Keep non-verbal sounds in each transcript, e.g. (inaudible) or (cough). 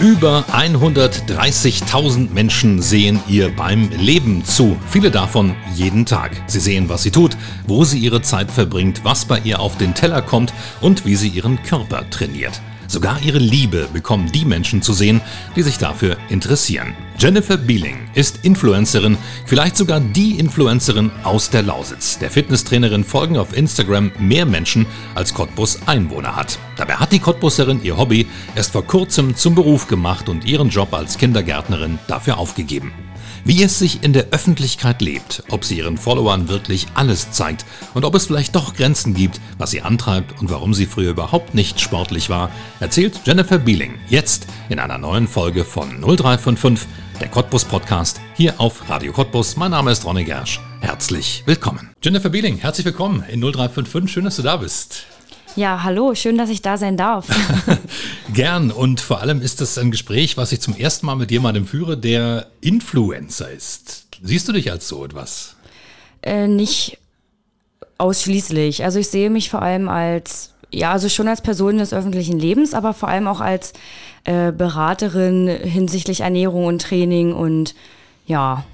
Über 130.000 Menschen sehen ihr beim Leben zu. Viele davon jeden Tag. Sie sehen, was sie tut, wo sie ihre Zeit verbringt, was bei ihr auf den Teller kommt und wie sie ihren Körper trainiert. Sogar ihre Liebe bekommen die Menschen zu sehen, die sich dafür interessieren. Jennifer Beeling ist Influencerin, vielleicht sogar die Influencerin aus der Lausitz. Der Fitnesstrainerin folgen auf Instagram mehr Menschen, als Cottbus Einwohner hat. Dabei hat die Cottbuserin ihr Hobby erst vor kurzem zum Beruf gemacht und ihren Job als Kindergärtnerin dafür aufgegeben. Wie es sich in der Öffentlichkeit lebt, ob sie ihren Followern wirklich alles zeigt und ob es vielleicht doch Grenzen gibt, was sie antreibt und warum sie früher überhaupt nicht sportlich war, erzählt Jennifer Beeling jetzt in einer neuen Folge von 0355, der Cottbus Podcast, hier auf Radio Cottbus. Mein Name ist Ronny Gersch. Herzlich willkommen. Jennifer Beeling, herzlich willkommen in 0355. Schön, dass du da bist. Ja, hallo, schön, dass ich da sein darf. (laughs) Gern und vor allem ist das ein Gespräch, was ich zum ersten Mal mit jemandem führe, der Influencer ist. Siehst du dich als so etwas? Äh, nicht ausschließlich. Also ich sehe mich vor allem als, ja, also schon als Person des öffentlichen Lebens, aber vor allem auch als äh, Beraterin hinsichtlich Ernährung und Training und ja,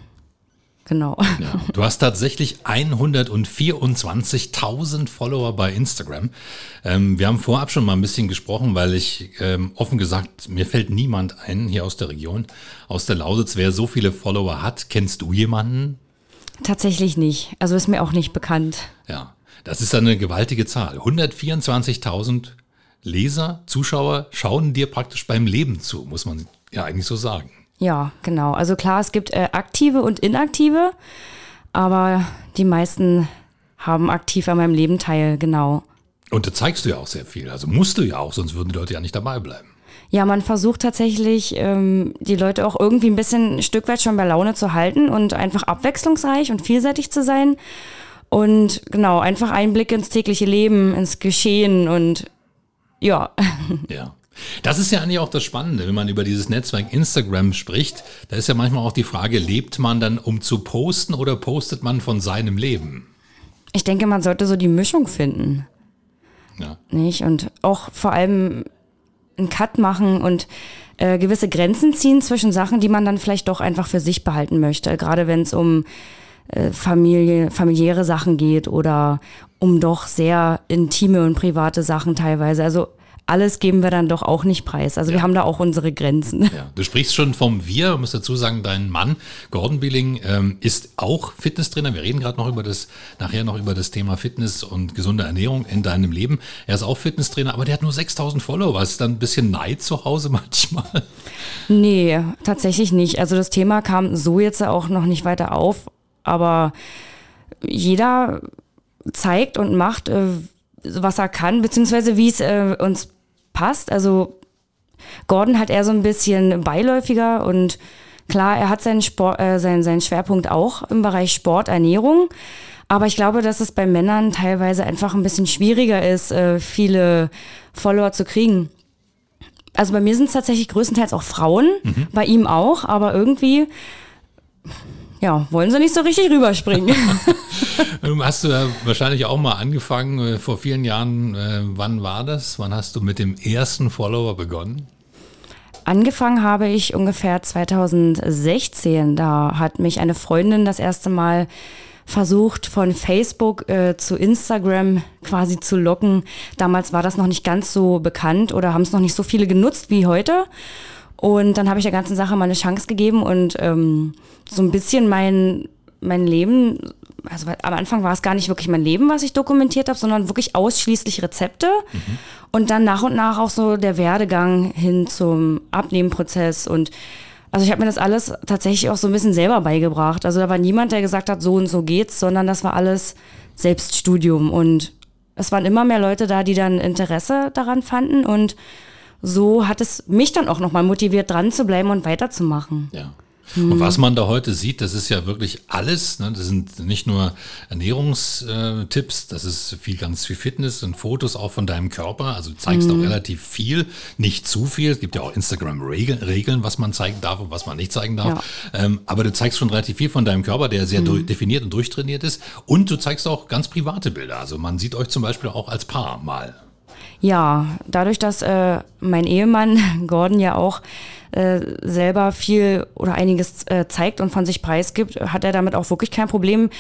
Genau. Ja, du hast tatsächlich 124.000 Follower bei Instagram. Ähm, wir haben vorab schon mal ein bisschen gesprochen, weil ich ähm, offen gesagt, mir fällt niemand ein hier aus der Region, aus der Lausitz, wer so viele Follower hat. Kennst du jemanden? Tatsächlich nicht. Also ist mir auch nicht bekannt. Ja, das ist eine gewaltige Zahl. 124.000 Leser, Zuschauer schauen dir praktisch beim Leben zu, muss man ja eigentlich so sagen. Ja, genau. Also klar, es gibt äh, aktive und inaktive, aber die meisten haben aktiv an meinem Leben teil, genau. Und da zeigst du ja auch sehr viel. Also musst du ja auch, sonst würden die Leute ja nicht dabei bleiben. Ja, man versucht tatsächlich, ähm, die Leute auch irgendwie ein bisschen ein Stück weit schon bei Laune zu halten und einfach abwechslungsreich und vielseitig zu sein. Und genau, einfach Einblick ins tägliche Leben, ins Geschehen und ja. Ja. Das ist ja eigentlich auch das Spannende, wenn man über dieses Netzwerk Instagram spricht. Da ist ja manchmal auch die Frage, lebt man dann, um zu posten oder postet man von seinem Leben? Ich denke, man sollte so die Mischung finden. Ja. Nicht? Und auch vor allem einen Cut machen und äh, gewisse Grenzen ziehen zwischen Sachen, die man dann vielleicht doch einfach für sich behalten möchte. Gerade wenn es um äh, Familie, familiäre Sachen geht oder um doch sehr intime und private Sachen teilweise. Also alles geben wir dann doch auch nicht preis. Also ja. wir haben da auch unsere Grenzen. Ja. Du sprichst schon vom Wir, ich muss dazu sagen, dein Mann, Gordon Billing, ähm, ist auch Fitnesstrainer. Wir reden gerade noch über das, nachher noch über das Thema Fitness und gesunde Ernährung in deinem Leben. Er ist auch Fitnesstrainer, aber der hat nur 6000 Follower. Ist dann ein bisschen Neid zu Hause (laughs) manchmal? Nee, tatsächlich nicht. Also das Thema kam so jetzt auch noch nicht weiter auf, aber jeder zeigt und macht, äh, was er kann, beziehungsweise wie es äh, uns passt. Also Gordon hat eher so ein bisschen beiläufiger und klar, er hat seinen, Sport, äh, seinen, seinen Schwerpunkt auch im Bereich Sport, Ernährung. Aber ich glaube, dass es bei Männern teilweise einfach ein bisschen schwieriger ist, äh, viele Follower zu kriegen. Also bei mir sind es tatsächlich größtenteils auch Frauen, mhm. bei ihm auch, aber irgendwie ja, wollen sie nicht so richtig rüberspringen. (laughs) hast du ja wahrscheinlich auch mal angefangen, äh, vor vielen Jahren, äh, wann war das? Wann hast du mit dem ersten Follower begonnen? Angefangen habe ich ungefähr 2016. Da hat mich eine Freundin das erste Mal versucht, von Facebook äh, zu Instagram quasi zu locken. Damals war das noch nicht ganz so bekannt oder haben es noch nicht so viele genutzt wie heute. Und dann habe ich der ganzen Sache mal eine Chance gegeben und ähm, so ein bisschen mein, mein Leben, also am Anfang war es gar nicht wirklich mein Leben, was ich dokumentiert habe, sondern wirklich ausschließlich Rezepte. Mhm. Und dann nach und nach auch so der Werdegang hin zum Abnehmenprozess und also ich habe mir das alles tatsächlich auch so ein bisschen selber beigebracht. Also da war niemand, der gesagt hat, so und so geht's, sondern das war alles Selbststudium. Und es waren immer mehr Leute da, die dann Interesse daran fanden und so hat es mich dann auch nochmal motiviert, dran zu bleiben und weiterzumachen. Ja. Und was man da heute sieht, das ist ja wirklich alles. Ne? Das sind nicht nur Ernährungstipps, das ist viel, ganz viel Fitness und Fotos auch von deinem Körper. Also du zeigst auch relativ viel, nicht zu viel. Es gibt ja auch Instagram-Regeln, was man zeigen darf und was man nicht zeigen darf. Ähm, aber du zeigst schon relativ viel von deinem Körper, der sehr definiert und durchtrainiert ist. Und du zeigst auch ganz private Bilder. Also man sieht euch zum Beispiel auch als Paar mal. Ja, dadurch, dass äh, mein Ehemann (laughs) Gordon ja auch äh, selber viel oder einiges äh, zeigt und von sich preisgibt, hat er damit auch wirklich kein Problem.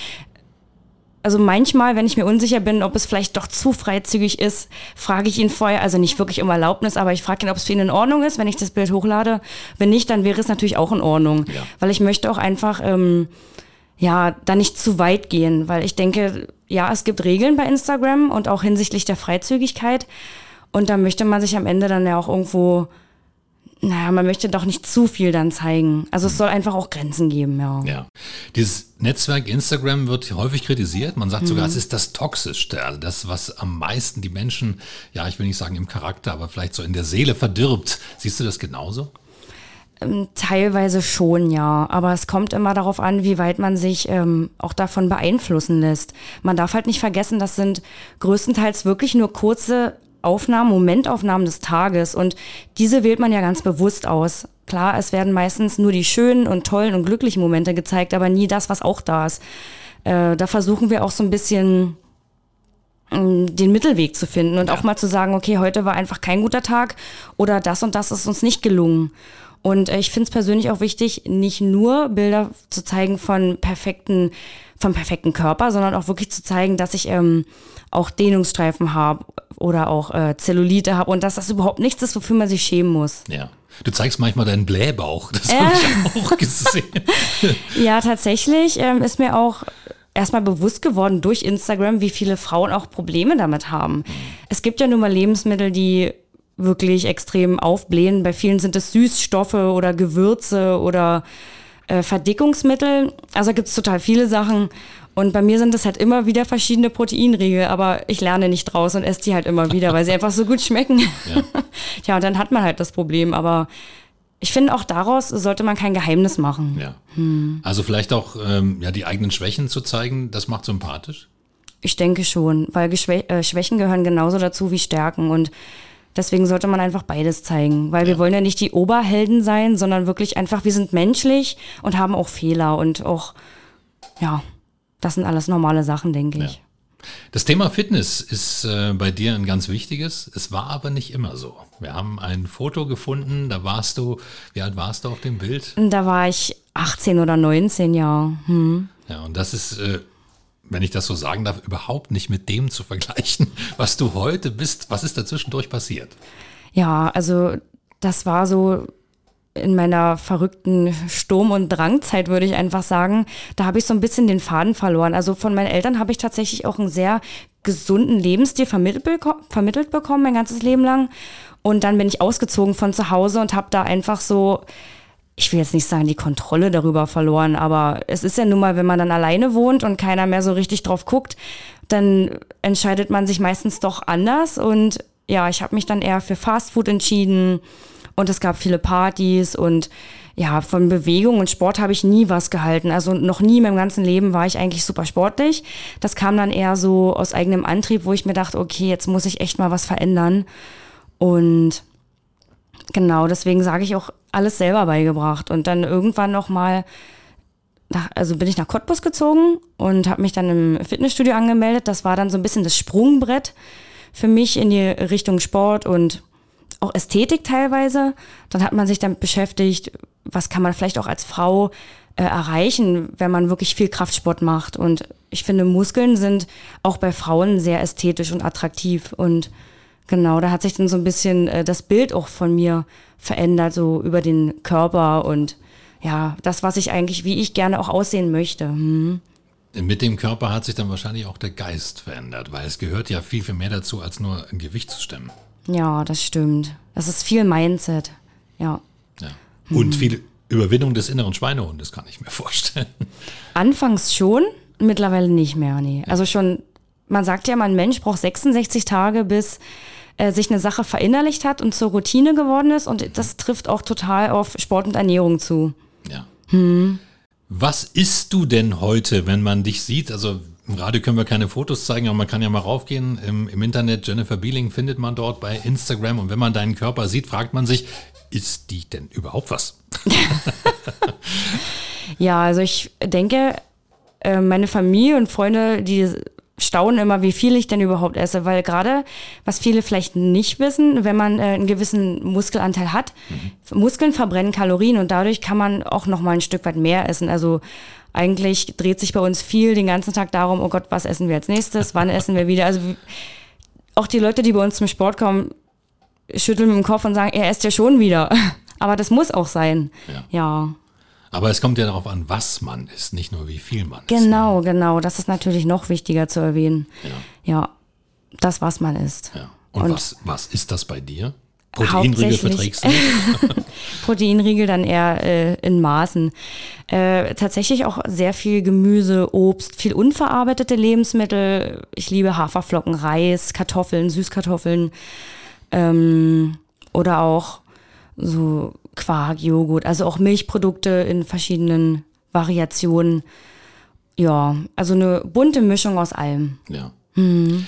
Also manchmal, wenn ich mir unsicher bin, ob es vielleicht doch zu freizügig ist, frage ich ihn vorher, also nicht wirklich um Erlaubnis, aber ich frage ihn, ob es für ihn in Ordnung ist, wenn ich das Bild hochlade. Wenn nicht, dann wäre es natürlich auch in Ordnung, Ja. weil ich möchte auch einfach ähm, ja da nicht zu weit gehen, weil ich denke, ja, es gibt Regeln bei Instagram und auch hinsichtlich der Freizügigkeit und da möchte man sich am Ende dann ja auch irgendwo naja, man möchte doch nicht zu viel dann zeigen. Also es soll einfach auch Grenzen geben, ja. Ja. Dieses Netzwerk Instagram wird häufig kritisiert. Man sagt sogar, es ist das Toxischste, also das, was am meisten die Menschen, ja, ich will nicht sagen im Charakter, aber vielleicht so in der Seele verdirbt. Siehst du das genauso? Teilweise schon, ja. Aber es kommt immer darauf an, wie weit man sich ähm, auch davon beeinflussen lässt. Man darf halt nicht vergessen, das sind größtenteils wirklich nur kurze Aufnahmen, Momentaufnahmen des Tages. Und diese wählt man ja ganz bewusst aus. Klar, es werden meistens nur die schönen und tollen und glücklichen Momente gezeigt, aber nie das, was auch da ist. Äh, da versuchen wir auch so ein bisschen ähm, den Mittelweg zu finden und auch mal zu sagen, okay, heute war einfach kein guter Tag oder das und das ist uns nicht gelungen. Und äh, ich finde es persönlich auch wichtig, nicht nur Bilder zu zeigen von perfekten, vom perfekten Körper, sondern auch wirklich zu zeigen, dass ich ähm, auch Dehnungsstreifen habe oder auch äh, Zellulite habe und dass das überhaupt nichts ist, wofür man sich schämen muss. Ja. Du zeigst manchmal deinen Blähbauch. Das habe ich auch gesehen. (laughs) Ja, tatsächlich ähm, ist mir auch erstmal bewusst geworden durch Instagram, wie viele Frauen auch Probleme damit haben. Es gibt ja nun mal Lebensmittel, die wirklich extrem aufblähen. Bei vielen sind es Süßstoffe oder Gewürze oder äh, Verdickungsmittel. Also gibt es total viele Sachen. Und bei mir sind es halt immer wieder verschiedene Proteinriegel, aber ich lerne nicht draus und esse die halt immer wieder, weil sie einfach so gut schmecken. Ja. (laughs) ja, und dann hat man halt das Problem. Aber ich finde, auch daraus sollte man kein Geheimnis machen. Ja. Also vielleicht auch ähm, ja, die eigenen Schwächen zu zeigen, das macht sympathisch. Ich denke schon, weil Geschwä äh, Schwächen gehören genauso dazu wie Stärken und deswegen sollte man einfach beides zeigen, weil wir wollen ja nicht die Oberhelden sein, sondern wirklich einfach, wir sind menschlich und haben auch Fehler und auch, ja, das sind alles normale Sachen, denke ich. Das Thema Fitness ist äh, bei dir ein ganz wichtiges. Es war aber nicht immer so. Wir haben ein Foto gefunden, da warst du, wie alt warst du auf dem Bild? Da war ich 18 oder 19, ja. Hm. Ja, und das ist, äh, wenn ich das so sagen darf, überhaupt nicht mit dem zu vergleichen, (laughs) was du heute bist. Was ist dazwischendurch passiert? Ja, also das war so in meiner verrückten Sturm- und Drangzeit, würde ich einfach sagen. Da habe ich so ein bisschen den Faden verloren. Also von meinen Eltern habe ich tatsächlich auch einen sehr gesunden Lebensstil vermittelt, vermittelt bekommen, mein ganzes Leben lang. Und dann bin ich ausgezogen von zu Hause und habe da einfach so, ich will jetzt nicht sagen, die Kontrolle darüber verloren, aber es ist ja nun mal, wenn man dann alleine wohnt und keiner mehr so richtig drauf guckt, dann entscheidet man sich meistens doch anders. Und ja, ich habe mich dann eher für Fastfood entschieden und es gab viele Partys und ja, von Bewegung und Sport habe ich nie was gehalten. Also noch nie in meinem ganzen Leben war ich eigentlich super sportlich. Das kam dann eher so aus eigenem Antrieb, wo ich mir dachte, okay, jetzt muss ich echt mal was verändern. Und genau, deswegen sage ich auch alles selber beigebracht. Und dann irgendwann noch mal, nach, also bin ich nach Cottbus gezogen und habe mich dann im Fitnessstudio angemeldet. Das war dann so ein bisschen das Sprungbrett für mich in die Richtung Sport und auch Ästhetik teilweise. Dann hat man sich damit beschäftigt, was kann man vielleicht auch als Frau äh, erreichen, wenn man wirklich viel Kraftsport macht. Und ich finde, Muskeln sind auch bei Frauen sehr ästhetisch und attraktiv. Und genau, da hat sich dann so ein bisschen äh, das Bild auch von mir verändert, so über den Körper und ja, das, was ich eigentlich, wie ich gerne auch aussehen möchte. Hm. Mit dem Körper hat sich dann wahrscheinlich auch der Geist verändert, weil es gehört ja viel, viel mehr dazu, als nur ein Gewicht zu stemmen. Ja, das stimmt. Das ist viel Mindset. Ja. Ja. Und viel Überwindung des inneren Schweinehundes, kann ich mir vorstellen. (laughs) Anfangs schon, mittlerweile nicht mehr, nee. Also schon, man sagt ja, man Mensch braucht 66 Tage, bis äh, sich eine Sache verinnerlicht hat und zur Routine geworden ist. Und das trifft auch total auf Sport und Ernährung zu. Ja. Hm. Was isst du denn heute, wenn man dich sieht? Also im Radio können wir keine Fotos zeigen, aber man kann ja mal raufgehen. Im, Im, Internet, Jennifer Beeling findet man dort bei Instagram. Und wenn man deinen Körper sieht, fragt man sich, ist die denn überhaupt was? (laughs) ja, also ich denke, äh, meine Familie und Freunde, die staunen immer, wie viel ich denn überhaupt esse, weil gerade, was viele vielleicht nicht wissen, wenn man äh, einen gewissen Muskelanteil hat, mhm. Muskeln verbrennen Kalorien und dadurch kann man auch noch mal ein Stück weit mehr essen. Also eigentlich dreht sich bei uns viel den ganzen Tag darum, oh Gott, was essen wir als nächstes, wann essen wir wieder. Also auch die Leute, die bei uns zum Sport kommen, schütteln mit dem Kopf und sagen, er esst ja schon wieder. (laughs) Aber das muss auch sein. Ja. ja. Aber es kommt ja darauf an, was man isst, nicht nur wie viel man isst. Genau, genau. Das ist natürlich noch wichtiger zu erwähnen. Ja. Ja, das, was man isst. Ja. Und, und was, was ist das bei dir? Proteinriegel verträgst du? (laughs) Proteinriegel dann eher äh, in Maßen. Äh, tatsächlich auch sehr viel Gemüse, Obst, viel unverarbeitete Lebensmittel. Ich liebe Haferflocken, Reis, Kartoffeln, Süßkartoffeln. Ähm, oder auch so Quark, Joghurt, also auch Milchprodukte in verschiedenen Variationen. Ja, also eine bunte Mischung aus allem. Ja. Hm.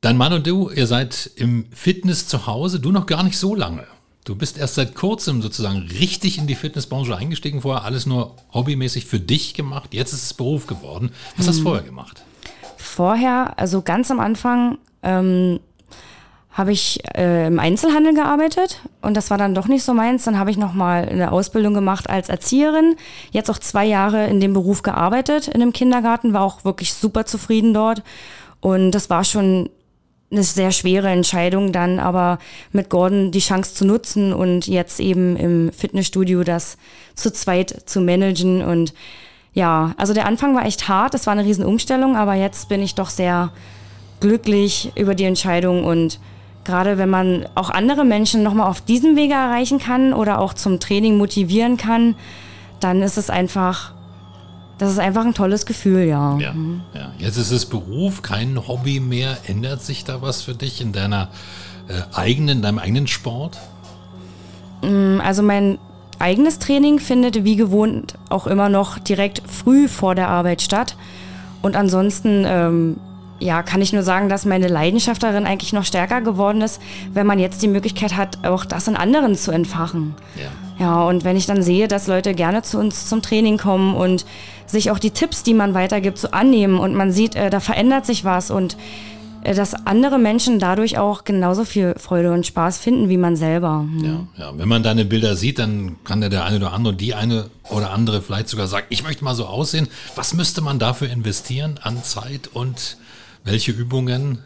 Dein Mann und du, ihr seid im Fitness zu Hause, du noch gar nicht so lange. Du bist erst seit kurzem sozusagen richtig in die Fitnessbranche eingestiegen, vorher alles nur hobbymäßig für dich gemacht, jetzt ist es Beruf geworden. Was hast du hm. vorher gemacht? Vorher, also ganz am Anfang, ähm, habe ich äh, im Einzelhandel gearbeitet und das war dann doch nicht so meins. Dann habe ich nochmal eine Ausbildung gemacht als Erzieherin. Jetzt auch zwei Jahre in dem Beruf gearbeitet in einem Kindergarten, war auch wirklich super zufrieden dort. Und das war schon eine sehr schwere Entscheidung dann, aber mit Gordon die Chance zu nutzen und jetzt eben im Fitnessstudio das zu zweit zu managen und ja, also der Anfang war echt hart, es war eine Riesenumstellung, aber jetzt bin ich doch sehr glücklich über die Entscheidung und gerade wenn man auch andere Menschen nochmal auf diesem Wege erreichen kann oder auch zum Training motivieren kann, dann ist es einfach, das ist einfach ein tolles Gefühl, ja. Ja, ja. Jetzt ist es Beruf, kein Hobby mehr. Ändert sich da was für dich in deiner äh, eigenen, in deinem eigenen Sport? Mm, also mein eigenes Training findet wie gewohnt auch immer noch direkt früh vor der Arbeit statt. Und ansonsten ähm, ja, kann ich nur sagen, dass meine Leidenschaft darin eigentlich noch stärker geworden ist, wenn man jetzt die Möglichkeit hat, auch das in anderen zu entfachen. Ja. Ja, und wenn ich dann sehe, dass Leute gerne zu uns zum Training kommen und sich auch die Tipps, die man weitergibt, so annehmen und man sieht, äh, da verändert sich was und äh, dass andere Menschen dadurch auch genauso viel Freude und Spaß finden wie man selber. Hm. Ja, ja, wenn man deine Bilder sieht, dann kann ja der eine oder andere, die eine oder andere vielleicht sogar sagen, ich möchte mal so aussehen. Was müsste man dafür investieren an Zeit und welche Übungen?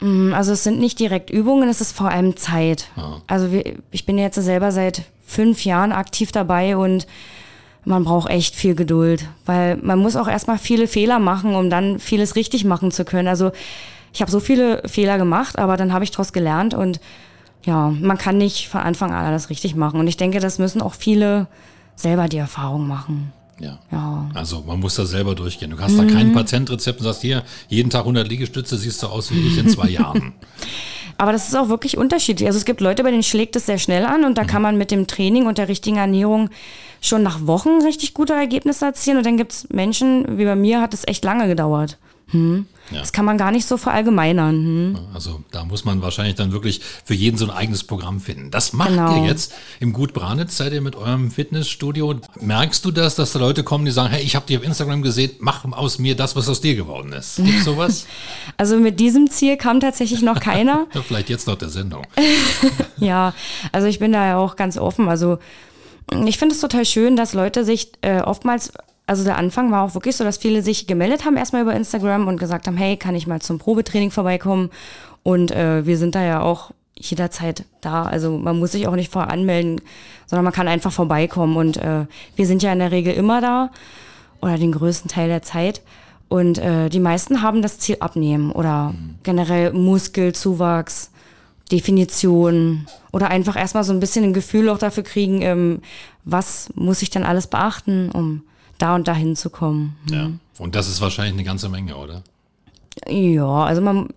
Mm, also es sind nicht direkt Übungen, es ist vor allem Zeit. Ah. Also ich bin jetzt selber seit fünf Jahren aktiv dabei und man braucht echt viel Geduld, weil man muss auch erstmal viele Fehler machen, um dann vieles richtig machen zu können. Also ich habe so viele Fehler gemacht, aber dann habe ich daraus gelernt und ja, man kann nicht von Anfang an alles richtig machen. Und ich denke, das müssen auch viele selber die Erfahrung machen. Ja. ja. Also man muss da selber durchgehen. Du hast mhm. da kein Patentrezept und sagst hier, jeden Tag 100 Liegestütze siehst du aus wie ich in zwei Jahren. (laughs) Aber das ist auch wirklich unterschiedlich. Also es gibt Leute, bei denen schlägt es sehr schnell an und da mhm. kann man mit dem Training und der richtigen Ernährung schon nach Wochen richtig gute Ergebnisse erzielen. Und dann gibt es Menschen, wie bei mir, hat es echt lange gedauert. Hm. Ja. Das kann man gar nicht so verallgemeinern. Hm. Also da muss man wahrscheinlich dann wirklich für jeden so ein eigenes Programm finden. Das macht genau. ihr jetzt im Gut Branitz, seid ihr mit eurem Fitnessstudio. Merkst du das, dass da Leute kommen, die sagen, hey, ich habe dich auf Instagram gesehen, mach aus mir das, was aus dir geworden ist. Gibt (laughs) sowas? Also mit diesem Ziel kam tatsächlich noch keiner. (laughs) Vielleicht jetzt noch der Sendung. (laughs) ja, also ich bin da ja auch ganz offen. Also ich finde es total schön, dass Leute sich äh, oftmals also der Anfang war auch wirklich so, dass viele sich gemeldet haben erstmal über Instagram und gesagt haben, hey, kann ich mal zum Probetraining vorbeikommen? Und äh, wir sind da ja auch jederzeit da. Also man muss sich auch nicht vorher anmelden, sondern man kann einfach vorbeikommen. Und äh, wir sind ja in der Regel immer da oder den größten Teil der Zeit. Und äh, die meisten haben das Ziel abnehmen oder mhm. generell Muskelzuwachs, Definition oder einfach erstmal so ein bisschen ein Gefühl auch dafür kriegen, ähm, was muss ich denn alles beachten, um da und dahin zu kommen. Ja. Und das ist wahrscheinlich eine ganze Menge, oder? Ja, also man,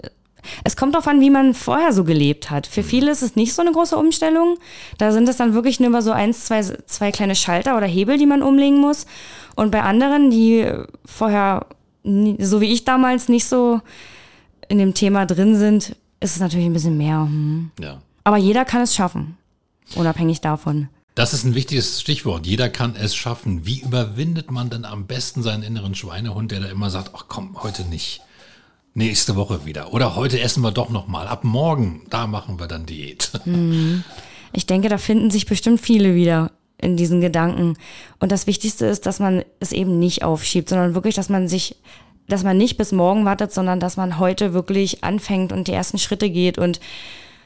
Es kommt darauf an, wie man vorher so gelebt hat. Für viele ist es nicht so eine große Umstellung. Da sind es dann wirklich nur so eins, zwei, zwei kleine Schalter oder Hebel, die man umlegen muss. Und bei anderen, die vorher, so wie ich damals, nicht so in dem Thema drin sind, ist es natürlich ein bisschen mehr. Hm. Ja. Aber jeder kann es schaffen, unabhängig davon. Das ist ein wichtiges Stichwort. Jeder kann es schaffen. Wie überwindet man denn am besten seinen inneren Schweinehund, der da immer sagt, ach komm, heute nicht. Nächste Woche wieder. Oder heute essen wir doch noch mal. Ab morgen, da machen wir dann Diät. (laughs) Ich denke, da finden sich bestimmt viele wieder in diesen Gedanken. Und das Wichtigste ist, dass man es eben nicht aufschiebt, sondern wirklich, dass man sich, dass man nicht bis morgen wartet, sondern dass man heute wirklich anfängt und die ersten Schritte geht und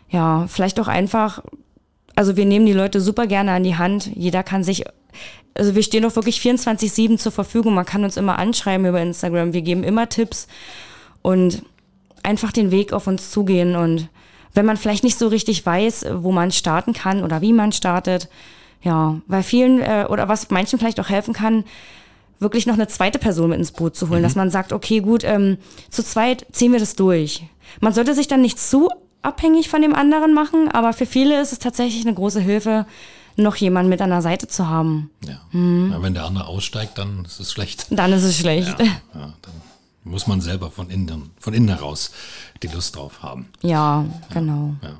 ja, vielleicht auch einfach, also wir nehmen die Leute super gerne an die Hand. Jeder kann sich, also wir stehen doch wirklich 24-7 zur Verfügung. Man kann uns immer anschreiben über Instagram. Wir geben immer Tipps und einfach den Weg auf uns zugehen. Und wenn man vielleicht nicht so richtig weiß, wo man starten kann oder wie man startet, ja, weil vielen äh, oder was manchen vielleicht auch helfen kann, wirklich noch eine zweite Person mit ins Boot zu holen, mhm. dass man sagt, okay, gut, ähm, zu zweit ziehen wir das durch. Man sollte sich dann nicht zu abhängig von dem anderen machen, aber für viele ist es tatsächlich eine große Hilfe, noch jemanden mit an der Seite zu haben. Ja. Mhm. ja wenn der andere aussteigt, dann ist es schlecht. Dann ist es schlecht. Ja, ja, dann muss man selber von innen, von innen heraus die Lust drauf haben. Ja, genau. Ja.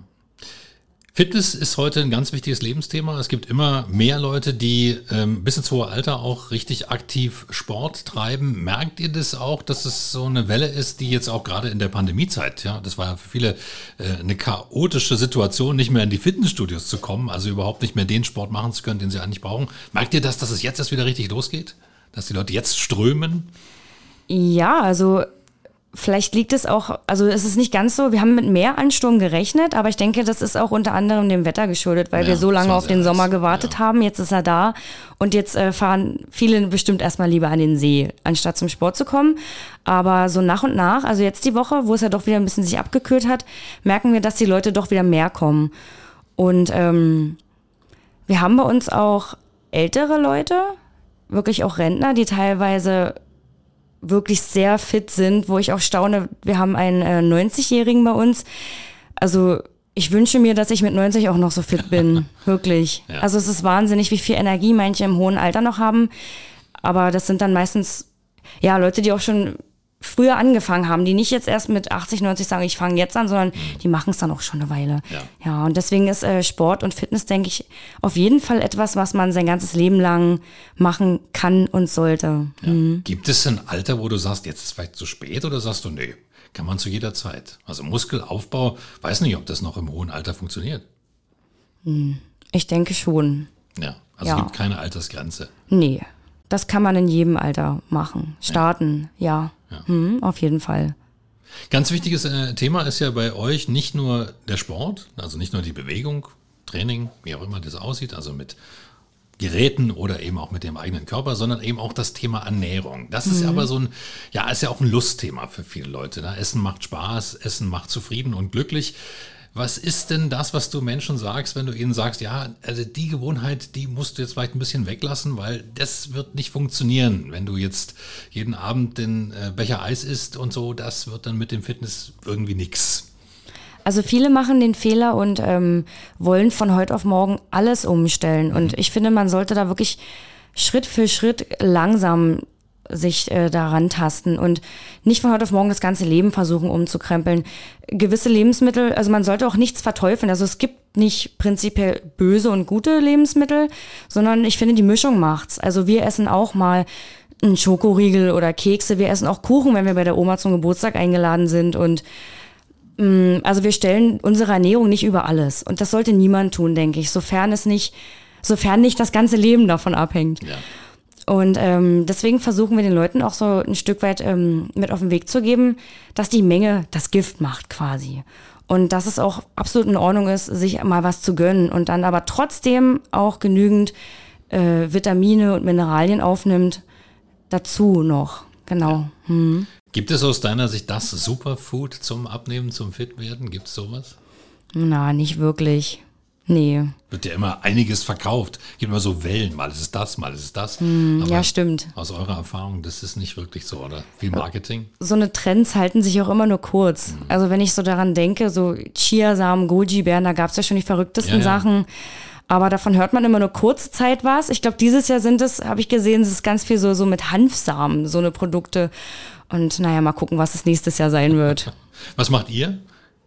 Fitness ist heute ein ganz wichtiges Lebensthema. Es gibt immer mehr Leute, die ähm, bis ins hohe Alter auch richtig aktiv Sport treiben. Merkt ihr das auch, dass es so eine Welle ist, die jetzt auch gerade in der Pandemiezeit, ja, das war ja für viele äh, eine chaotische Situation, nicht mehr in die Fitnessstudios zu kommen, also überhaupt nicht mehr den Sport machen zu können, den sie eigentlich brauchen. Merkt ihr das, dass es jetzt erst wieder richtig losgeht? Dass die Leute jetzt strömen? Ja, also Vielleicht liegt es auch, also es ist nicht ganz so, wir haben mit mehr Ansturm gerechnet, aber ich denke, das ist auch unter anderem dem Wetter geschuldet, weil ja, wir so lange auf den Sommer gewartet ja. haben. Jetzt ist er da und jetzt äh, fahren viele bestimmt erstmal lieber an den See, anstatt zum Sport zu kommen. Aber so nach und nach, also jetzt die Woche, wo es ja doch wieder ein bisschen sich abgekühlt hat, merken wir, dass die Leute doch wieder mehr kommen. Und ähm, wir haben bei uns auch ältere Leute, wirklich auch Rentner, die teilweise wirklich sehr fit sind, wo ich auch staune, wir haben einen äh, 90-Jährigen bei uns. Also ich wünsche mir, dass ich mit 90 auch noch so fit bin. (laughs) Wirklich. Ja. Also es ist wahnsinnig, wie viel Energie manche im hohen Alter noch haben. Aber das sind dann meistens, ja, Leute, die auch schon früher angefangen haben, die nicht jetzt erst mit 80, 90 sagen, ich fange jetzt an, sondern mhm. die machen es dann auch schon eine Weile. Ja, ja und deswegen ist äh, Sport und Fitness, denke ich, auf jeden Fall etwas, was man sein ganzes Leben lang machen kann und sollte. Ja. Mhm. Gibt es ein Alter, wo du sagst, jetzt ist es vielleicht zu spät oder sagst du, nee, kann man zu jeder Zeit? Also Muskelaufbau, weiß nicht, ob das noch im hohen Alter funktioniert. Mhm. Ich denke schon. Ja, also ja. es gibt keine Altersgrenze. Nee, das kann man in jedem Alter machen. Starten, ja. Ja. Ja. Mhm, auf jeden Fall. Ganz wichtiges äh, Thema ist ja bei euch nicht nur der Sport, also nicht nur die Bewegung, Training, wie auch immer das aussieht, also mit Geräten oder eben auch mit dem eigenen Körper, sondern eben auch das Thema Ernährung. Das ist mhm. aber so ein, ja, ist ja auch ein Lustthema für viele Leute. Ne? Essen macht Spaß, Essen macht zufrieden und glücklich. Was ist denn das, was du Menschen sagst, wenn du ihnen sagst, ja, also die Gewohnheit, die musst du jetzt vielleicht ein bisschen weglassen, weil das wird nicht funktionieren, wenn du jetzt jeden Abend den äh, Becher Eis isst und so, das wird dann mit dem Fitness irgendwie nichts. Also viele machen den Fehler und ähm, wollen von heute auf morgen alles umstellen. Mhm. Und ich finde, man sollte da wirklich Schritt für Schritt langsam sich äh, daran tasten und nicht von heute auf morgen das ganze Leben versuchen umzukrempeln. Gewisse Lebensmittel, also man sollte auch nichts verteufeln. Also es gibt nicht prinzipiell böse und gute Lebensmittel, sondern ich finde, die Mischung macht's. Also wir essen auch mal einen Schokoriegel oder Kekse. Wir essen auch Kuchen, wenn wir bei der Oma zum Geburtstag eingeladen sind und mh, mm, also wir stellen unsere Ernährung nicht über alles. Und das sollte niemand tun, denke ich, sofern es nicht, sofern nicht das ganze Leben davon abhängt. Ja. Und ähm, deswegen versuchen wir den Leuten auch so ein Stück weit ähm, mit auf den Weg zu geben, dass die Menge das Gift macht quasi. Und dass es auch absolut in Ordnung ist, sich mal was zu gönnen und dann aber trotzdem auch genügend äh, Vitamine und Mineralien aufnimmt, dazu noch. Genau. Hm. Gibt es aus deiner Sicht das Superfood zum Abnehmen, zum Fitwerden? Gibt es sowas? Na, nicht wirklich. Nee. Wird ja immer einiges verkauft. Gibt immer so Wellen, mal ist es das, mal ist es das. Hm, ja, stimmt. Aus eurer Erfahrung, das ist nicht wirklich so, oder? Viel Marketing? So eine Trends halten sich auch immer nur kurz. Mhm. Also wenn ich so daran denke, so Chiasamen, Goji-Beeren, da gab es ja schon die verrücktesten Ja, ja. Sachen. Aber davon hört man immer nur kurze Zeit was. Ich glaube, dieses Jahr sind es, habe ich gesehen, es ist ganz viel so, so mit Hanfsamen, so eine Produkte. Und naja, mal gucken, was es nächstes Jahr sein wird. (laughs) Was macht ihr?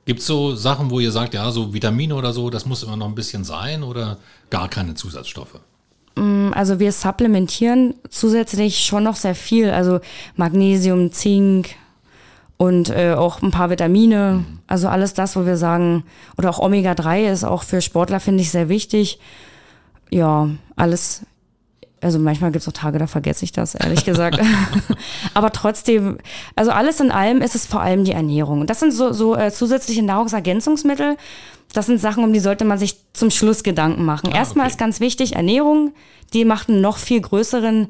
Gibt es so Sachen, wo ihr sagt, ja, so Vitamine oder so, das muss immer noch ein bisschen sein oder gar keine Zusatzstoffe? Also wir supplementieren zusätzlich schon noch sehr viel. Also Magnesium, Zink und äh, auch ein paar Vitamine. Also alles das, wo wir sagen, oder auch Omega-3 ist auch für Sportler, finde ich, sehr wichtig. Ja, alles. Also manchmal gibt es auch Tage, da vergesse ich das, ehrlich gesagt. (laughs) Aber trotzdem, also alles in allem ist es vor allem die Ernährung. Und das sind so, so äh, zusätzliche Nahrungsergänzungsmittel. Das sind Sachen, um die sollte man sich zum Schluss Gedanken machen. Erstmal okay. ist ganz wichtig, Ernährung, die macht einen noch viel größeren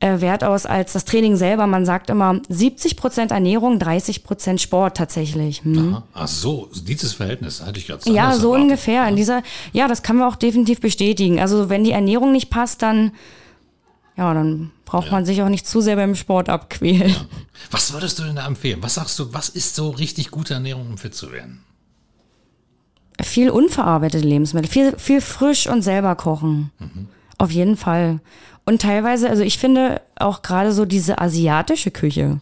äh, Wert aus als das Training selber. Man sagt immer 70 Prozent Ernährung, 30 Prozent Sport tatsächlich. Hm. Aha. Ach so, dieses Verhältnis hatte ich gerade Ja, so ungefähr. In dieser, ja, das können wir auch definitiv bestätigen. Also wenn die Ernährung nicht passt, dann, ja, dann braucht man sich auch nicht zu sehr beim Sport abquälen. Was würdest du denn da empfehlen? Was sagst du, was ist so richtig gute Ernährung, um fit zu werden? Viel unverarbeitete Lebensmittel, viel, viel frisch und selber kochen. Auf jeden Fall. Und teilweise, also ich finde auch gerade so diese asiatische Küche,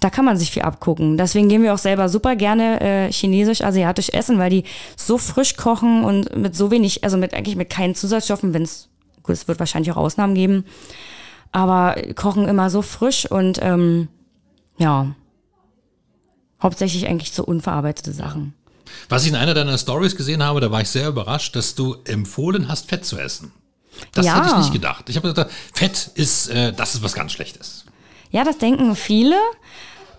da kann man sich viel abgucken. Deswegen gehen wir auch selber super gerne äh, chinesisch, asiatisch essen, weil die so frisch kochen und mit so wenig, also mit eigentlich mit keinen Zusatzstoffen, wenn es, gut, es wird wahrscheinlich auch Ausnahmen geben, aber kochen immer so frisch und ähm, ja, hauptsächlich eigentlich so unverarbeitete Sachen. Was ich in einer deiner Stories gesehen habe, da war ich sehr überrascht, dass du empfohlen hast, Fett zu essen. Das Ja. hätte ich nicht gedacht. Ich habe gedacht, Fett ist, äh, das ist was ganz Schlechtes. Ja, das denken viele,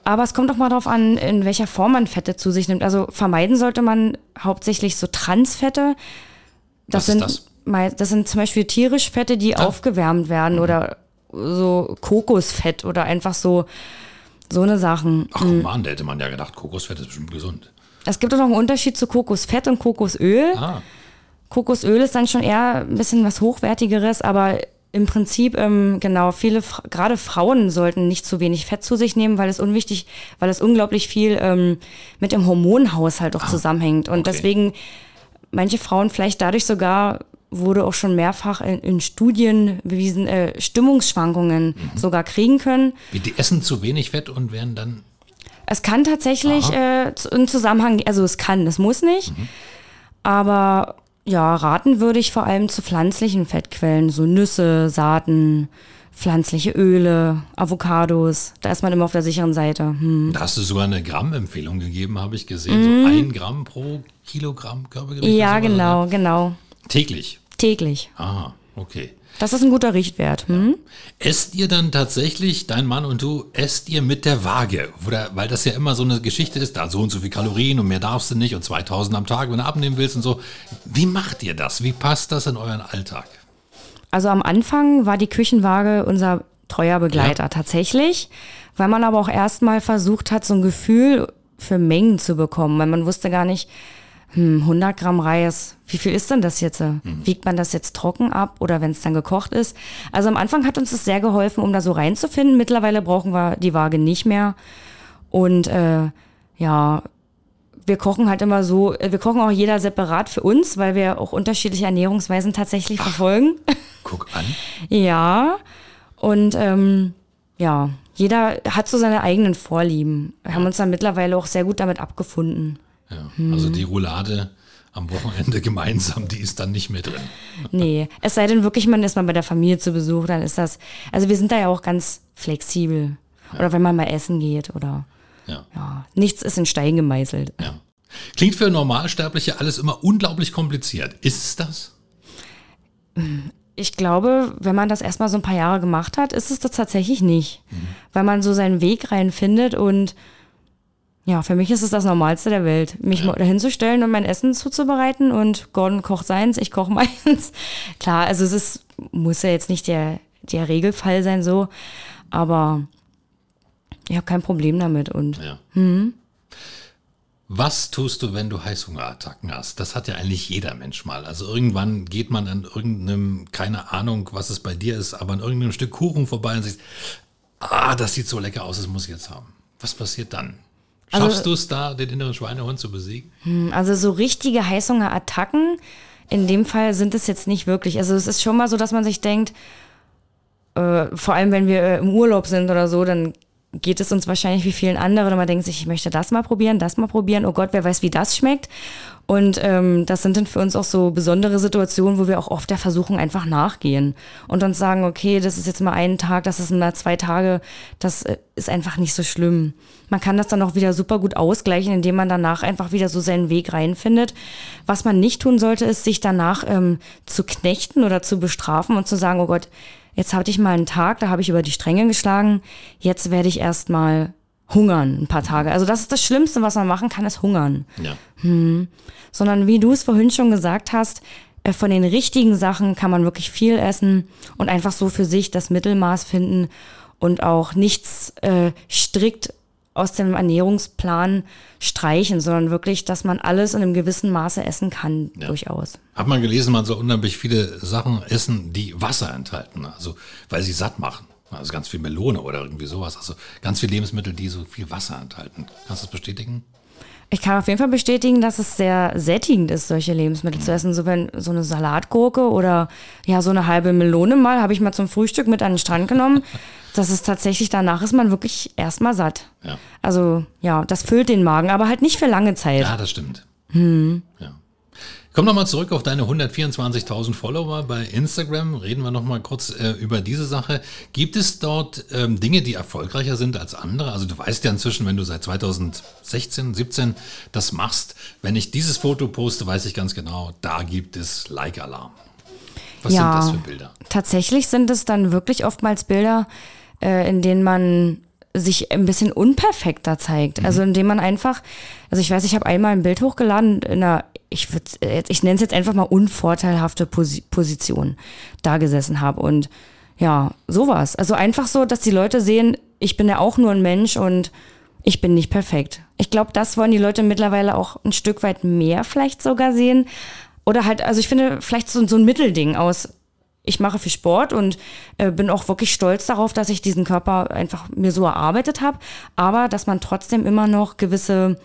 aber es kommt doch mal darauf an, in welcher Form man Fette zu sich nimmt. Also vermeiden sollte man hauptsächlich so Transfette. Das Was ist sind, das? Das sind zum Beispiel tierische Fette, die aufgewärmt werden oder so Kokosfett oder einfach so, so eine Sachen. Ach man, da hätte man ja gedacht, Kokosfett ist bestimmt gesund. Es gibt auch noch einen Unterschied zu Kokosfett und Kokosöl. Ah, Kokosöl ist dann schon eher ein bisschen was Hochwertigeres, aber im Prinzip, ähm, genau, viele, gerade Frauen sollten nicht zu wenig Fett zu sich nehmen, weil es unwichtig, weil es unglaublich viel ähm, mit dem Hormonhaushalt auch zusammenhängt. Und okay. deswegen, manche Frauen vielleicht dadurch sogar, wurde auch schon mehrfach in, in Studien bewiesen, äh, Stimmungsschwankungen sogar kriegen können. wie die essen zu wenig Fett und werden dann. Es kann tatsächlich äh, in Zusammenhang, also es kann, es muss nicht. Aber ja, raten würde ich vor allem zu pflanzlichen Fettquellen, so Nüsse, Saaten, pflanzliche Öle, Avocados. Da ist man immer auf der sicheren Seite. Hm. Da hast du sogar eine Grammempfehlung gegeben, habe ich gesehen. So ein Gramm pro Kilogramm Körpergewicht. Mhm. Ja, genau, ne? genau. Täglich. Täglich. Ah, okay. Das ist ein guter Richtwert. Hm? Esst ihr dann tatsächlich, dein Mann und du, esst ihr mit der Waage? Oder, weil das ja immer so eine Geschichte ist, da so und so viel Kalorien und mehr darfst du nicht und 2000 am Tag, wenn du abnehmen willst und so. Wie macht ihr das? Wie passt das in euren Alltag? Also am Anfang war die Küchenwaage unser treuer Begleiter Ja. tatsächlich, weil man aber auch erstmal versucht hat, so ein Gefühl für Mengen zu bekommen, weil man wusste gar nicht, hm, 100 Gramm Reis, wie viel ist denn das jetzt? Wiegt man das jetzt trocken ab oder wenn es dann gekocht ist? Also am Anfang hat uns das sehr geholfen, um da so reinzufinden. Mittlerweile brauchen wir die Waage nicht mehr. Und äh, ja, wir kochen halt immer so, äh, wir kochen auch jeder separat für uns, weil wir auch unterschiedliche Ernährungsweisen tatsächlich verfolgen. Guck an. (laughs) Ja, und ähm, ja, jeder hat so seine eigenen Vorlieben. Wir haben uns dann mittlerweile auch sehr gut damit abgefunden. Ja, Also die Roulade am Wochenende (laughs) gemeinsam, die ist dann nicht mehr drin. Nee, es sei denn wirklich, man ist mal bei der Familie zu Besuch, dann ist das, also wir sind da ja auch ganz flexibel. Oder wenn man mal essen geht oder Ja. ja, nichts ist in Stein gemeißelt. Ja. Klingt für Normalsterbliche alles immer unglaublich kompliziert. Ist es das? Ich glaube, wenn man das erstmal so ein paar Jahre gemacht hat, ist es das tatsächlich nicht. Weil man so seinen Weg reinfindet und ja, für mich ist es das Normalste der Welt, mich zu stellen und mein Essen zuzubereiten und Gordon kocht seins, ich koche (laughs) meins. Klar, also es ist, muss ja jetzt nicht der, der Regelfall sein so, aber ich habe kein Problem damit und Ja. Was tust du, wenn du Heißhungerattacken hast? Das hat ja eigentlich jeder Mensch mal. Also irgendwann geht man an irgendeinem, keine Ahnung, was es bei dir ist, aber an irgendeinem Stück Kuchen vorbei und sagt, ah, das sieht so lecker aus, das muss ich jetzt haben. Was passiert dann? Schaffst also, du es da, den inneren Schweinehund zu besiegen? Hm, also so richtige Heißhungerattacken, in dem Fall sind es jetzt nicht wirklich. Also es ist schon mal so, dass man sich denkt, äh, vor allem wenn wir äh, im Urlaub sind oder so, dann geht es uns wahrscheinlich wie vielen anderen und man denkt sich, ich möchte das mal probieren, das mal probieren, oh Gott, wer weiß, wie das schmeckt. Und ähm, das sind dann für uns auch so besondere Situationen, wo wir auch oft der Versuchung einfach nachgehen und uns sagen, okay, das ist jetzt mal einen Tag, das ist mal zwei Tage, das äh, ist einfach nicht so schlimm. Man kann das dann auch wieder super gut ausgleichen, indem man danach einfach wieder so seinen Weg reinfindet. Was man nicht tun sollte, ist, sich danach ähm, zu knechten oder zu bestrafen und zu sagen, oh Gott, jetzt hatte ich mal einen Tag, da habe ich über die Stränge geschlagen, jetzt werde ich erst mal hungern ein paar Tage. Also das ist das Schlimmste, was man machen kann, ist hungern. Ja. Hm. Sondern wie du es vorhin schon gesagt hast, äh, von den richtigen Sachen kann man wirklich viel essen und einfach so für sich das Mittelmaß finden und auch nichts äh, strikt aus dem Ernährungsplan streichen, sondern wirklich, dass man alles in einem gewissen Maße essen kann, ja. durchaus. Hat man gelesen, man soll unheimlich viele Sachen essen, die Wasser enthalten, also weil sie satt machen. Also ganz viel Melone oder irgendwie sowas. Also ganz viele Lebensmittel, die so viel Wasser enthalten. Kannst du das bestätigen? Ich kann auf jeden Fall bestätigen, dass es sehr sättigend ist, solche Lebensmittel zu essen. So wenn so eine Salatgurke oder ja so eine halbe Melone mal habe ich mal zum Frühstück mit an den Strand genommen. Das ist tatsächlich danach ist man wirklich erstmal satt. Ja. Also ja, das füllt den Magen, aber halt nicht für lange Zeit. Ja, das stimmt. Hm. Ja. Komm nochmal zurück auf deine 124.000 Follower bei Instagram. Reden wir nochmal kurz äh, über diese Sache. Gibt es dort ähm, Dinge, die erfolgreicher sind als andere? Also du weißt ja inzwischen, wenn du seit 2016, 17 das machst, wenn ich dieses Foto poste, weiß ich ganz genau, da gibt es Like-Alarm. Was ja, sind das für Bilder? Tatsächlich sind es dann wirklich oftmals Bilder, äh, in denen man sich ein bisschen unperfekter zeigt. Mhm. Also indem man einfach, also ich weiß, ich habe einmal ein Bild hochgeladen in einer ich jetzt, ich nenne es jetzt einfach mal unvorteilhafte Position da gesessen habe. Und ja, sowas. Also einfach so, dass die Leute sehen, ich bin ja auch nur ein Mensch und ich bin nicht perfekt. Ich glaube, das wollen die Leute mittlerweile auch ein Stück weit mehr vielleicht sogar sehen. Oder halt, also ich finde vielleicht so, so ein Mittelding aus, ich mache viel Sport und äh, bin auch wirklich stolz darauf, dass ich diesen Körper einfach mir so erarbeitet habe, aber dass man trotzdem immer noch gewisse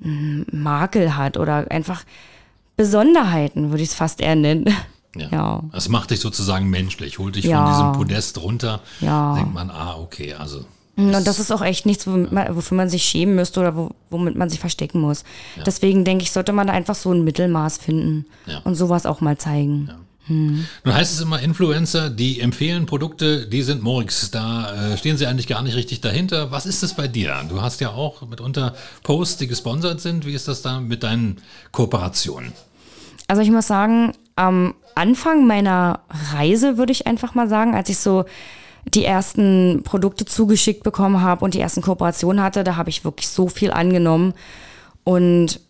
Makel hat oder einfach Besonderheiten, würde ich es fast eher nennen. Ja. ja. Das macht dich sozusagen menschlich, holt dich ja. von diesem Podest runter. Ja. Denkt man, ah, okay, also. Und das ist auch echt nichts, womit man, wofür man sich schämen müsste oder womit man sich verstecken muss. Ja. Deswegen denke ich, sollte man da einfach so ein Mittelmaß finden ja. und sowas auch mal zeigen. Hm. Nun heißt es immer Influencer, die empfehlen Produkte, die sind Morix. Da äh, stehen sie eigentlich gar nicht richtig dahinter. Was ist das bei dir? Du hast ja auch mitunter Posts, die gesponsert sind. Wie ist das da mit deinen Kooperationen? Also ich muss sagen, am Anfang meiner Reise würde ich einfach mal sagen, als ich so die ersten Produkte zugeschickt bekommen habe und die ersten Kooperationen hatte, da habe ich wirklich so viel angenommen und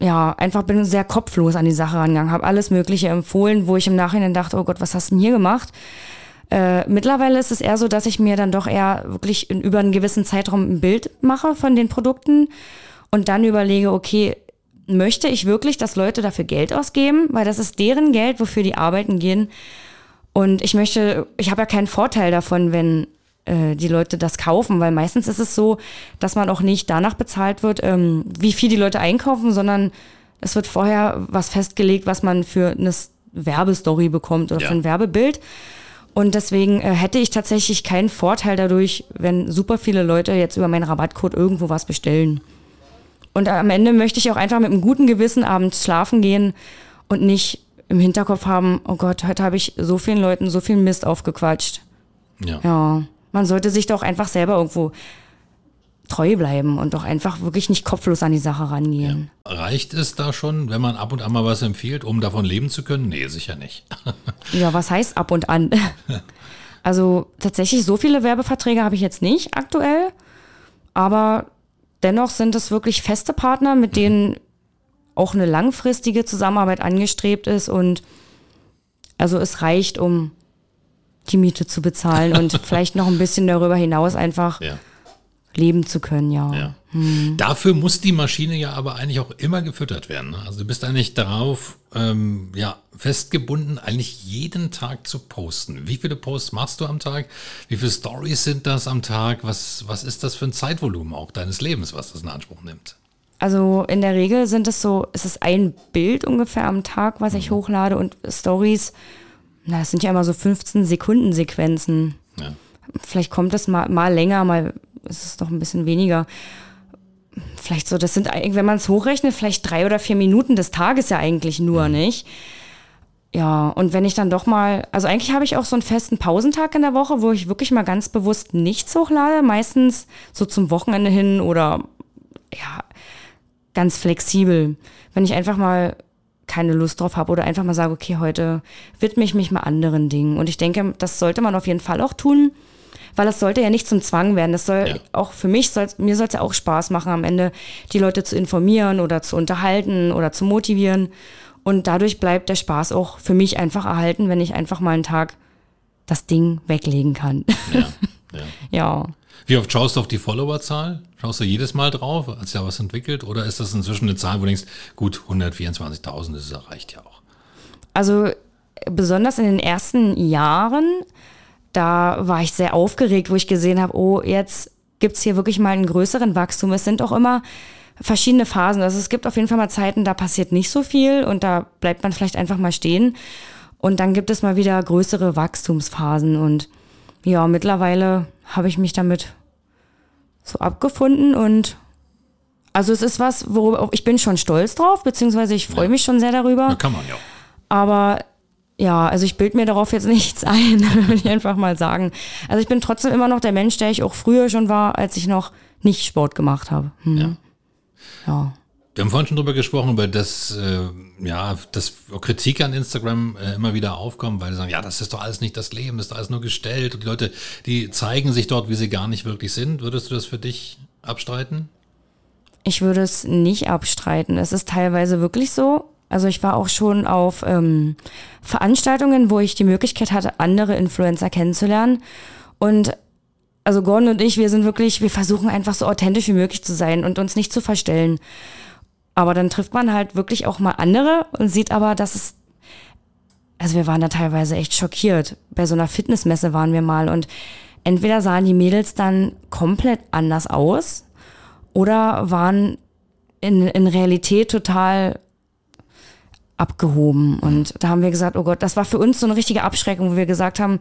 ja, einfach bin sehr kopflos an die Sache rangegangen, habe alles Mögliche empfohlen, wo ich im Nachhinein dachte, oh Gott, was hast du denn hier gemacht? Äh, mittlerweile ist es eher so, dass ich mir dann doch eher wirklich in, über einen gewissen Zeitraum ein Bild mache von den Produkten und dann überlege, okay, möchte ich wirklich, dass Leute dafür Geld ausgeben? Weil das ist deren Geld, wofür die arbeiten gehen. Und ich möchte, ich habe ja keinen Vorteil davon, wenn äh, die Leute das kaufen, weil meistens ist es so, dass man auch nicht danach bezahlt wird, ähm, wie viel die Leute einkaufen, sondern es wird vorher was festgelegt, was man für eine Werbestory bekommt oder ja. für ein Werbebild. Und deswegen äh, hätte ich tatsächlich keinen Vorteil dadurch, wenn super viele Leute jetzt über meinen Rabattcode irgendwo was bestellen. Und am Ende möchte ich auch einfach mit einem guten Gewissen abends schlafen gehen und nicht im Hinterkopf haben, oh Gott, heute habe ich so vielen Leuten so viel Mist aufgequatscht. Ja. Ja. Man sollte sich doch einfach selber irgendwo treu bleiben und doch einfach wirklich nicht kopflos an die Sache rangehen. Ja. Reicht es da schon, wenn man ab und an mal was empfiehlt, um davon leben zu können? Nee, sicher nicht. (laughs) ja, was heißt ab und an? (laughs) also tatsächlich so viele Werbeverträge habe ich jetzt nicht aktuell, aber dennoch sind es wirklich feste Partner, mit denen auch eine langfristige Zusammenarbeit angestrebt ist und also es reicht, um die Miete zu bezahlen und (laughs) vielleicht noch ein bisschen darüber hinaus einfach ja. leben zu können, ja. Ja. Dafür muss die Maschine ja aber eigentlich auch immer gefüttert werden. ne? Also du bist eigentlich darauf ähm, ja, festgebunden, eigentlich jeden Tag zu posten. Wie viele Posts machst du am Tag? Wie viele Stories sind das am Tag? Was, was ist das für ein Zeitvolumen auch deines Lebens, was das in Anspruch nimmt? Also in der Regel sind es so, es ist ein Bild ungefähr am Tag, was ich hochlade und Stories, na, es sind ja immer so 15 Sekunden Sequenzen. Ja. Vielleicht kommt es mal, mal länger, mal ist es doch ein bisschen weniger. Vielleicht so, das sind, eigentlich, wenn man es hochrechnet, vielleicht drei oder vier Minuten des Tages ja eigentlich nur, nicht? Ja, und wenn ich dann doch mal, also eigentlich habe ich auch so einen festen Pausentag in der Woche, wo ich wirklich mal ganz bewusst nichts hochlade, meistens so zum Wochenende hin oder ja, ganz flexibel. Wenn ich einfach mal keine Lust drauf habe oder einfach mal sage, okay, heute widme ich mich mal anderen Dingen. Und ich denke, das sollte man auf jeden Fall auch tun, weil es sollte ja nicht zum Zwang werden. Das soll Ja. auch für mich, soll, mir soll es ja auch Spaß machen, am Ende die Leute zu informieren oder zu unterhalten oder zu motivieren. Und dadurch bleibt der Spaß auch für mich einfach erhalten, wenn ich einfach mal einen Tag das Ding weglegen kann. Ja, (laughs) ja. ja. Wie oft schaust du auf die Followerzahl? Schaust du jedes Mal drauf, sich da was entwickelt? Oder ist das inzwischen eine Zahl, wo du denkst, gut, 124.000, das reicht ja auch. Also besonders in den ersten Jahren, da war ich sehr aufgeregt, wo ich gesehen habe, oh, jetzt gibt's hier wirklich mal einen größeren Wachstum. Es sind auch immer verschiedene Phasen. Also es gibt auf jeden Fall mal Zeiten, da passiert nicht so viel und da bleibt man vielleicht einfach mal stehen. Und dann gibt es mal wieder größere Wachstumsphasen. Und ja, mittlerweile habe ich mich damit so abgefunden und also es ist was, worüber ich bin schon stolz drauf, beziehungsweise ich freue mich schon sehr darüber. Da kann man ja. Aber ja, also ich bild mir darauf jetzt (laughs) nichts ein, (laughs) würde ich einfach mal sagen. Also ich bin trotzdem immer noch der Mensch, der ich auch früher schon war, als ich noch nicht Sport gemacht habe. Hm. Ja. Ja. Wir haben vorhin schon drüber gesprochen, über das, äh, ja, dass Kritik an Instagram äh, immer wieder aufkommt, weil sie sagen, ja, das ist doch alles nicht das Leben, das ist doch alles nur gestellt und die Leute, die zeigen sich dort, wie sie gar nicht wirklich sind. Würdest du das für dich abstreiten? Ich würde es nicht abstreiten. Es ist teilweise wirklich so. Also ich war auch schon auf ähm, Veranstaltungen, wo ich die Möglichkeit hatte, andere Influencer kennenzulernen. Und also Gordon und ich, wir sind wirklich, wir versuchen einfach so authentisch wie möglich zu sein und uns nicht zu verstellen. Aber dann trifft man halt wirklich auch mal andere und sieht aber, dass es, also wir waren da teilweise echt schockiert. Bei so einer Fitnessmesse waren wir mal und entweder sahen die Mädels dann komplett anders aus oder waren in, in Realität total abgehoben. Und da haben wir gesagt, oh Gott, das war für uns so eine richtige Abschreckung, wo wir gesagt haben,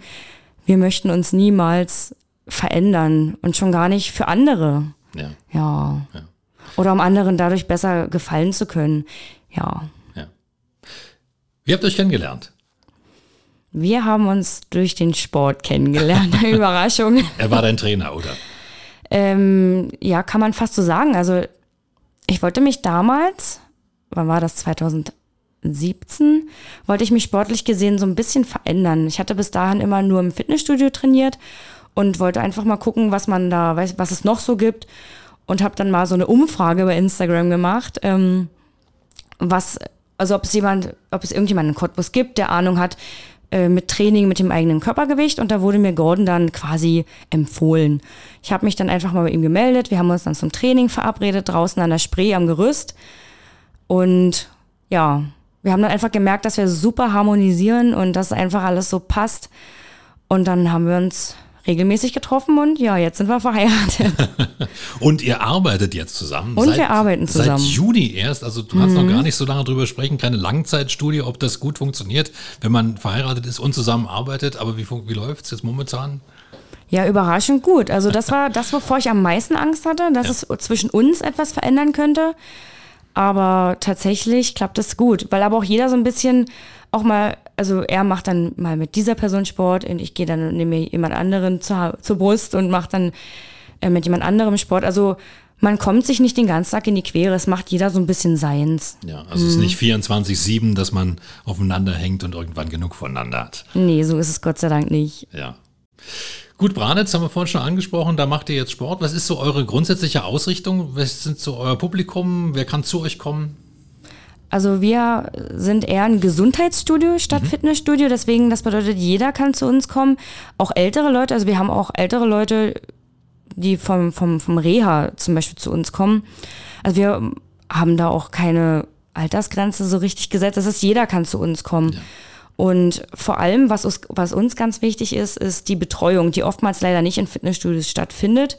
wir möchten uns niemals verändern und schon gar nicht für andere. Ja, Ja. Ja. Oder um anderen dadurch besser gefallen zu können. Ja. ja. Wie habt ihr euch kennengelernt? Wir haben uns durch den Sport kennengelernt. (laughs) Überraschung. Er war dein Trainer, oder? Ähm, ja, kann man fast so sagen. Also ich wollte mich damals, wann war das, 2017, wollte ich mich sportlich gesehen so ein bisschen verändern. Ich hatte bis dahin immer nur im Fitnessstudio trainiert und wollte einfach mal gucken, was man da, weiß- was es noch so gibt. Und habe dann mal so eine Umfrage bei Instagram gemacht, ähm, was, also ob es jemand, ob es irgendjemanden in Cottbus gibt, der Ahnung hat äh, mit Training mit dem eigenen Körpergewicht. Und da wurde mir Gordon dann quasi empfohlen. Ich habe mich dann einfach mal bei ihm gemeldet, wir haben uns dann zum Training verabredet, draußen an der Spree am Gerüst. Und ja, wir haben dann einfach gemerkt, dass wir super harmonisieren und dass einfach alles so passt. Und dann haben wir uns regelmäßig getroffen und ja, jetzt sind wir verheiratet. (laughs) Und ihr arbeitet jetzt zusammen. Und wir arbeiten zusammen. Mhm. Seit Juni erst. Also du kannst noch gar nicht so lange drüber sprechen. Keine Langzeitstudie, ob das gut funktioniert, wenn man verheiratet ist und zusammen arbeitet. Aber wie, wie läuft es jetzt momentan? Ja, überraschend gut. Also das war (laughs) das, wovor ich am meisten Angst hatte, dass es zwischen uns etwas verändern könnte. Aber tatsächlich klappt es gut, weil aber auch jeder so ein bisschen auch mal, also er macht dann mal mit dieser Person Sport und ich gehe dann und nehme mir jemand anderen zur, zur Brust und mache dann äh, mit jemand anderem Sport. Also man kommt sich nicht den ganzen Tag in die Quere, es macht jeder so ein bisschen seins. Ja, also es ist nicht 24-7, dass man aufeinander hängt und irgendwann genug voneinander hat. Nee, so ist es Gott sei Dank nicht. Ja. Gut, Branitz haben wir vorhin schon angesprochen, da macht ihr jetzt Sport. Was ist so eure grundsätzliche Ausrichtung? Was sind so euer Publikum? Wer kann zu euch kommen? Also wir sind eher ein Gesundheitsstudio statt Fitnessstudio, deswegen das bedeutet, jeder kann zu uns kommen, auch ältere Leute, also wir haben auch ältere Leute, die vom, vom, vom Reha zum Beispiel zu uns kommen. Also wir haben da auch keine Altersgrenze so richtig gesetzt. Das ist, jeder kann zu uns kommen. Ja. Und vor allem, was uns, was uns ganz wichtig ist, ist die Betreuung, die oftmals leider nicht in Fitnessstudios stattfindet.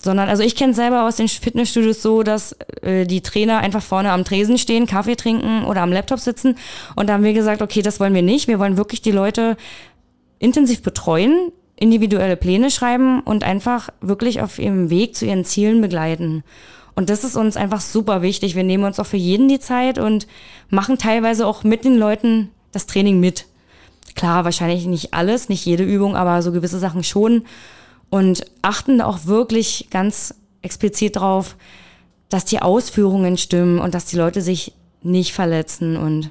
Sondern, also ich kenne selber aus den Fitnessstudios so, dass äh, die Trainer einfach vorne am Tresen stehen, Kaffee trinken oder am Laptop sitzen. Und da haben wir gesagt, okay, das wollen wir nicht. Wir wollen wirklich die Leute intensiv betreuen, individuelle Pläne schreiben und einfach wirklich auf ihrem Weg zu ihren Zielen begleiten. Und das ist uns einfach super wichtig. Wir nehmen uns auch für jeden die Zeit und machen teilweise auch mit den Leuten das Training mit. Klar, wahrscheinlich nicht alles, nicht jede Übung, aber so gewisse Sachen schon. Und achten da auch wirklich ganz explizit drauf, dass die Ausführungen stimmen und dass die Leute sich nicht verletzen und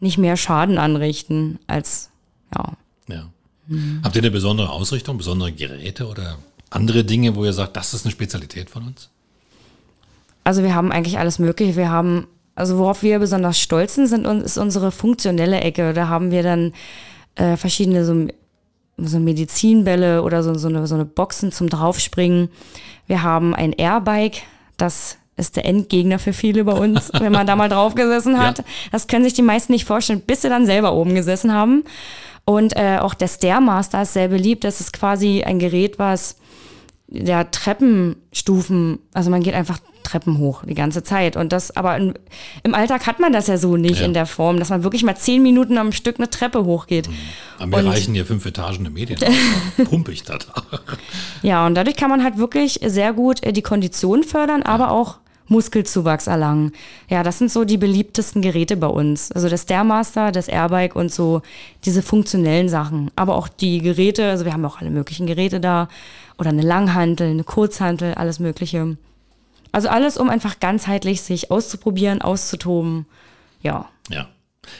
nicht mehr Schaden anrichten als, ja. Ja. Mhm. Habt ihr eine besondere Ausrichtung, besondere Geräte oder andere Dinge, wo ihr sagt, das ist eine Spezialität von uns? Also wir haben eigentlich alles Mögliche. Wir haben, also worauf wir besonders stolz sind, ist unsere funktionelle Ecke. Da haben wir dann äh, verschiedene so, so Medizinbälle oder so, so, eine, so eine Boxen zum Draufspringen. Wir haben ein Airbike, das ist der Endgegner für viele bei uns, (laughs) wenn man da mal drauf gesessen hat. Ja. Das können sich die meisten nicht vorstellen, bis sie dann selber oben gesessen haben. Und äh, auch der Stairmaster ist sehr beliebt. Das ist quasi ein Gerät, was der Treppenstufen, also man geht einfach Treppen hoch die ganze Zeit. Und das, aber in, im Alltag hat man das ja so nicht ja. in der Form, dass man wirklich mal zehn Minuten am Stück eine Treppe hochgeht. Mhm. Aber mir reichen hier fünf Etagen der Medien. (laughs) Pumpe ich da. ja, und dadurch kann man halt wirklich sehr gut äh, die Kondition fördern, ja. aber auch Muskelzuwachs erlangen. Ja, das sind so die beliebtesten Geräte bei uns. Also das Stairmaster, das Airbike und so diese funktionellen Sachen. Aber auch die Geräte, also wir haben auch alle möglichen Geräte da. Oder eine Langhantel, eine Kurzhantel, alles Mögliche. Also alles, um einfach ganzheitlich sich auszuprobieren, auszutoben. Ja. Ja.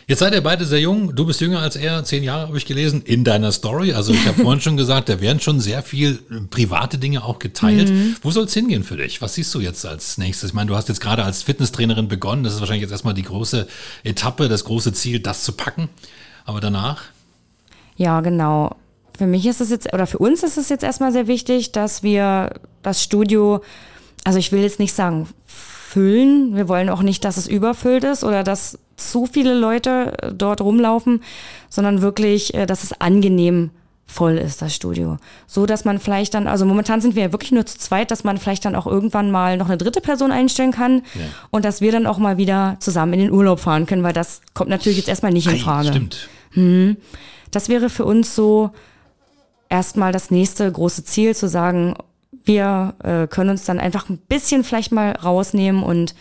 Jetzt seid ihr beide sehr jung. Du bist jünger als er, zehn Jahre habe ich gelesen, in deiner Story. Also ich habe (laughs) vorhin schon gesagt, da werden schon sehr viel äh, private Dinge auch geteilt. Mhm. Wo soll es hingehen für dich? Was siehst du jetzt als nächstes? Ich meine, du hast jetzt gerade als Fitnesstrainerin begonnen. Das ist wahrscheinlich jetzt erstmal die große Etappe, das große Ziel, das zu packen. Aber danach? Ja, genau. Für mich ist es jetzt, oder für uns ist es jetzt erstmal sehr wichtig, dass wir das Studio, also ich will jetzt nicht sagen füllen, wir wollen auch nicht, dass es überfüllt ist oder dass zu viele Leute äh, dort rumlaufen, sondern wirklich, äh, dass es angenehm voll ist, das Studio. So, dass man vielleicht dann, also momentan sind wir ja wirklich nur zu zweit, dass man vielleicht dann auch irgendwann mal noch eine dritte Person einstellen kann ja. und dass wir dann auch mal wieder zusammen in den Urlaub fahren können, weil das kommt natürlich jetzt erstmal nicht in Frage. Stimmt. Hm. Das wäre für uns so erstmal das nächste große Ziel, zu sagen, wir äh, können uns dann einfach ein bisschen vielleicht mal rausnehmen und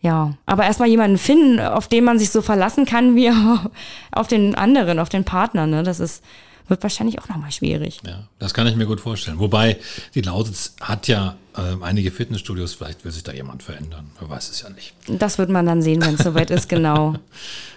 ja, aber erstmal jemanden finden, auf den man sich so verlassen kann, wie (laughs) auf den anderen, auf den Partner. Ne? Das ist, wird wahrscheinlich auch nochmal schwierig. Ja, das kann ich mir gut vorstellen. Wobei, die Lausitz hat ja äh, einige Fitnessstudios, vielleicht will sich da jemand verändern. Man weiß es ja nicht. Das wird man dann sehen, wenn es soweit ist, genau. (laughs)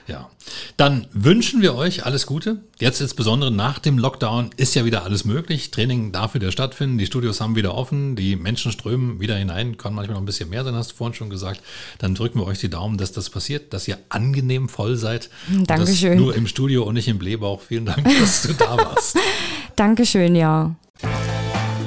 Ja. Dann wünschen wir euch alles Gute. Jetzt insbesondere nach dem Lockdown ist ja wieder alles möglich. Training darf wieder stattfinden. Die Studios haben wieder offen. Die Menschen strömen wieder hinein. Kann manchmal noch ein bisschen mehr sein, hast du vorhin schon gesagt. Dann drücken wir euch die Daumen, dass das passiert, dass ihr angenehm voll seid. Dankeschön. Nur im Studio und nicht im Blähbauch. Vielen Dank, dass du da warst. (laughs) Dankeschön, ja.